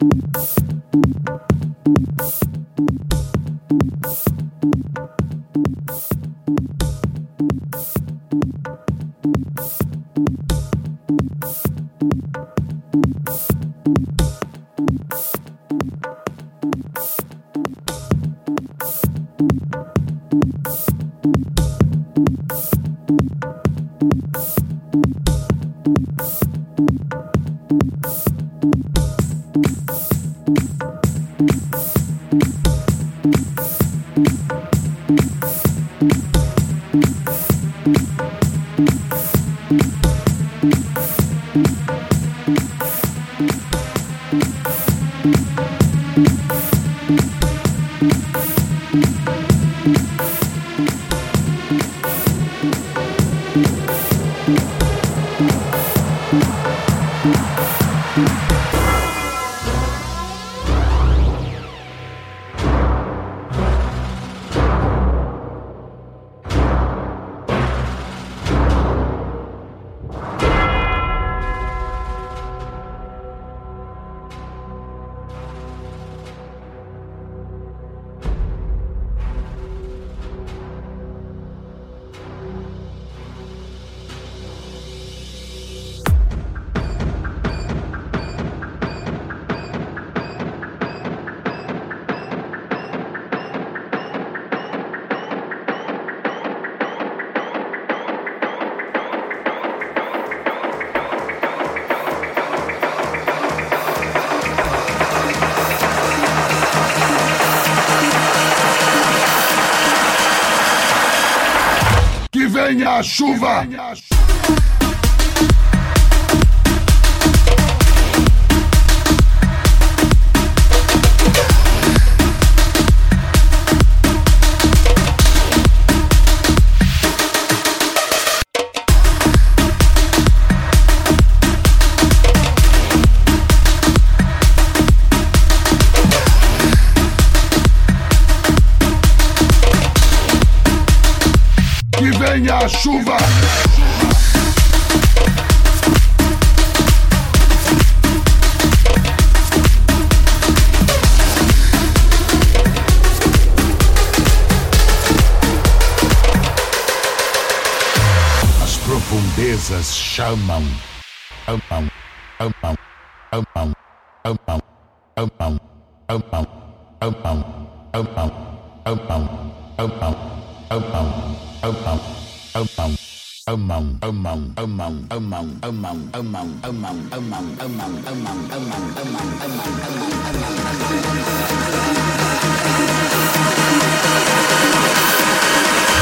Thank you.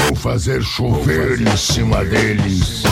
Vou fazer chover em cima deles.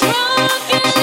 drunk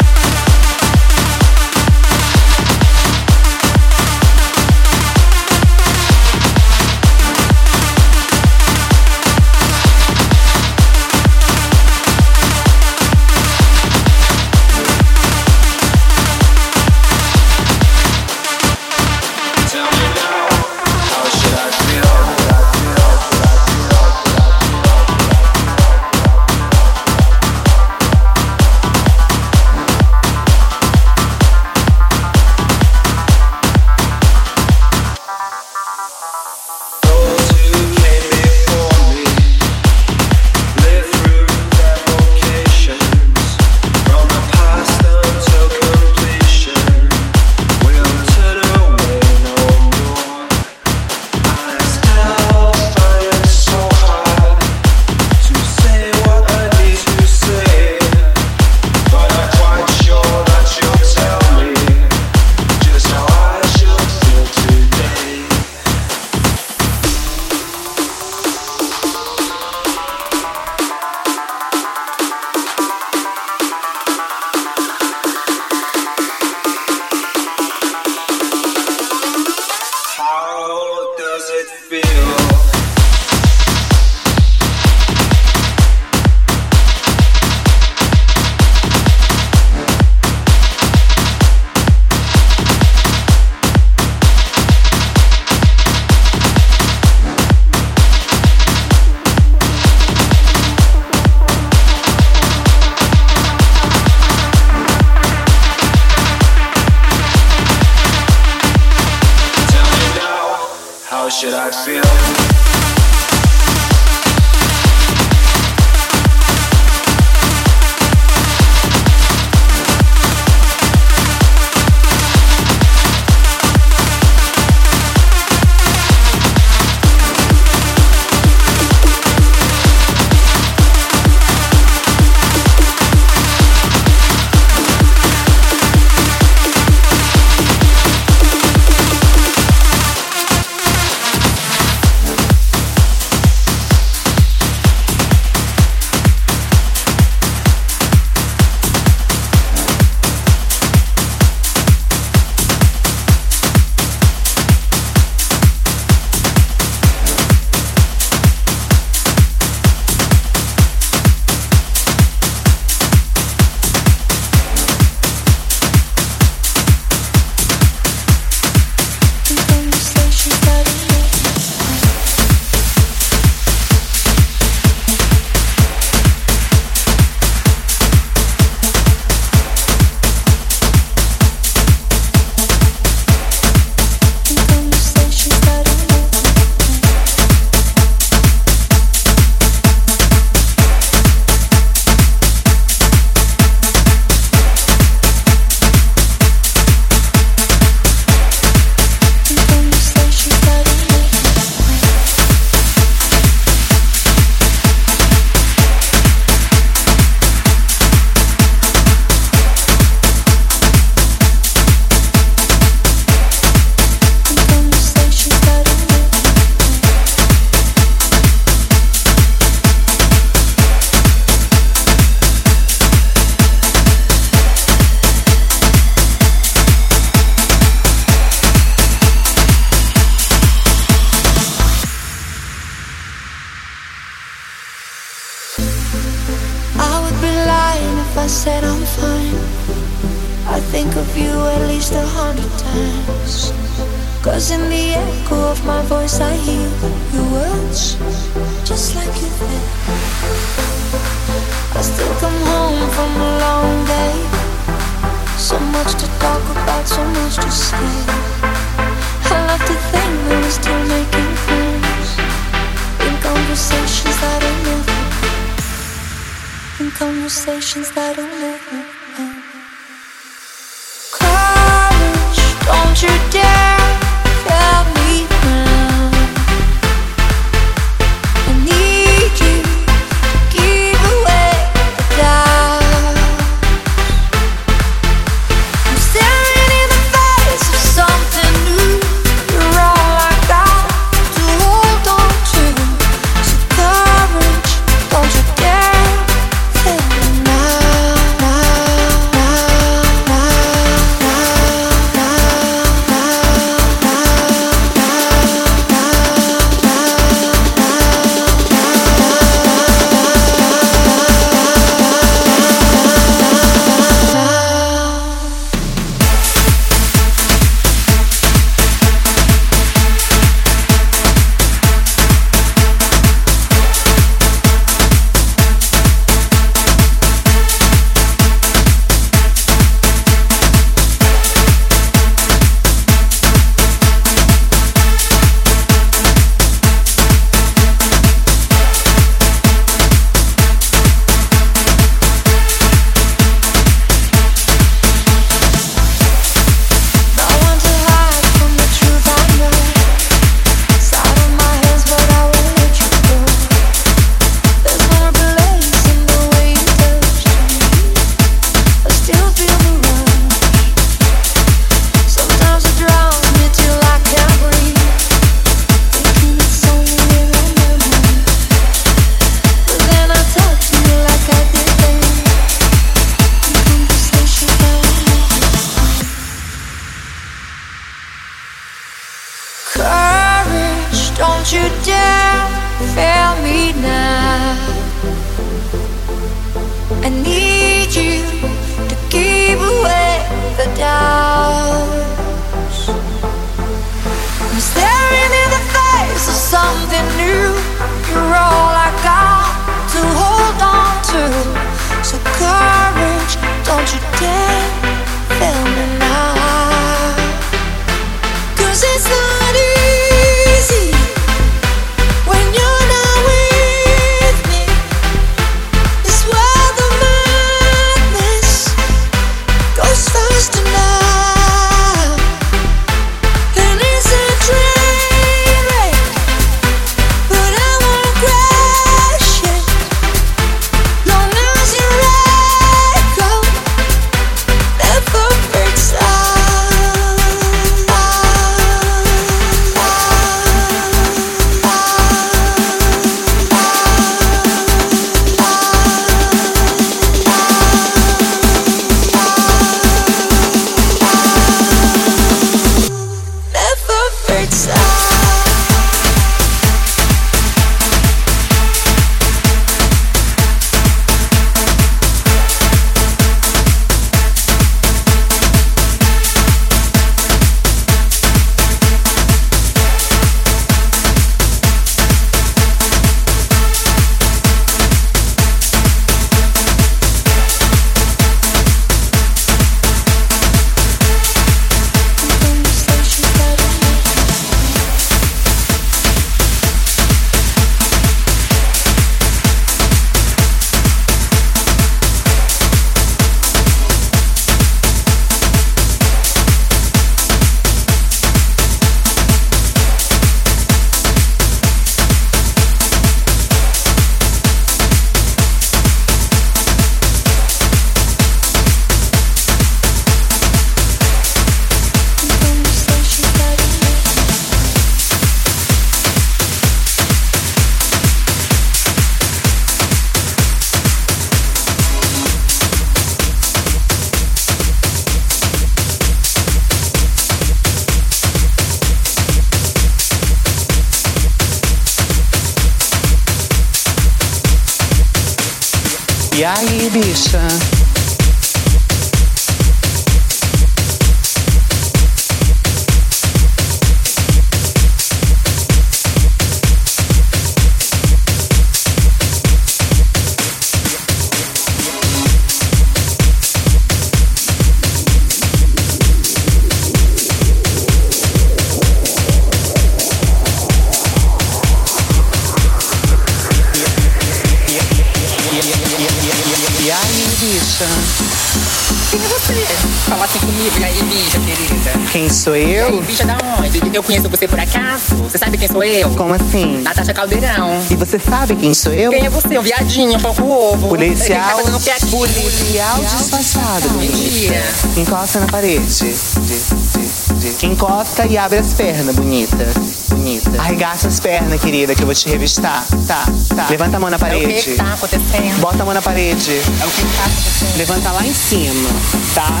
Eu conheço você por acaso? Você sabe quem sou eu? Como assim? Natasha Caldeirão. E você sabe quem sou eu? Quem é você? Um viadinho, um pouco ovo. Policial, tá que policial disfarçado, bonita. Mentira. Encosta na parede. De, de, de. Encosta e abre as pernas, bonita. Bonita. Arregaça as pernas, querida, que eu vou te revistar. Tá, tá. Levanta a mão na É o que parede. que tá acontecendo? Bota a mão na parede. É o que que tá acontecendo? Levanta lá em cima, tá?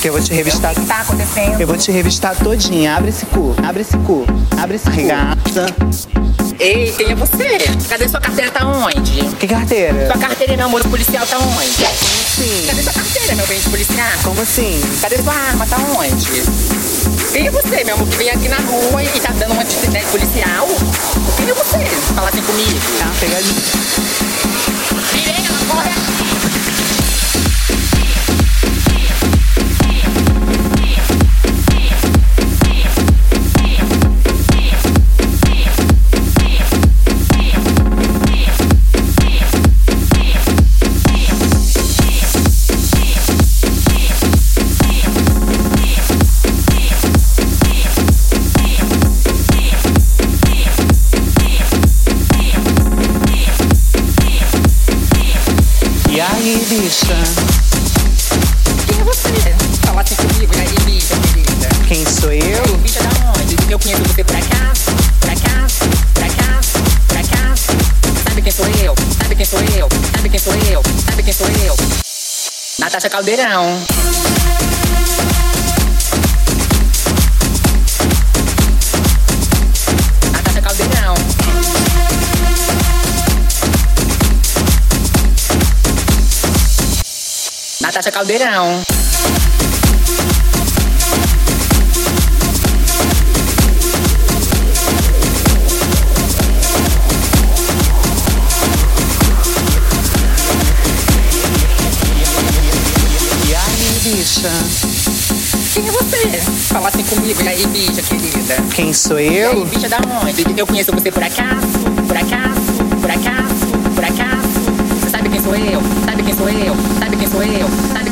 Que eu vou te É o revistar. que que tá acontecendo? Eu vou te revistar todinha. Abre esse cu. Abre esse cu. Abre esse cu. Arregaça. Ei, quem é você? Cadê sua carteira? Tá onde? Que carteira? Sua carteira, meu amor, policial tá onde? Sim. Cadê sua carteira, meu bem de policial? Como assim? Cadê sua arma? Tá onde? Quem é você, meu amor, que vem aqui na rua e tá dando uma atividade policial? Quem é você? Fala assim comigo. Tá, pegadinha. Virei, ela corre aqui. Aí, bicha? Quem é você? Fala assim comigo, aí, bicha, querida? Quem sou eu? Ei, bicha da onde? Eu conheço você por acaso? Por acaso? Por acaso? Por acaso? Sabe quem sou eu? Sabe quem sou eu? Sabe quem sou eu? Sabe quem sou eu? Natasha Caldeirão. Natasha Caldeirão. E aí, bicha? Quem é você? Fala assim comigo, e aí, bicha, querida? Quem sou E aí, eu? bicha, da onde? Eu conheço você por acaso? Por acaso? Por acaso? Por acaso? Você sabe quem sou eu? Sabe quem sou eu? Sabe quem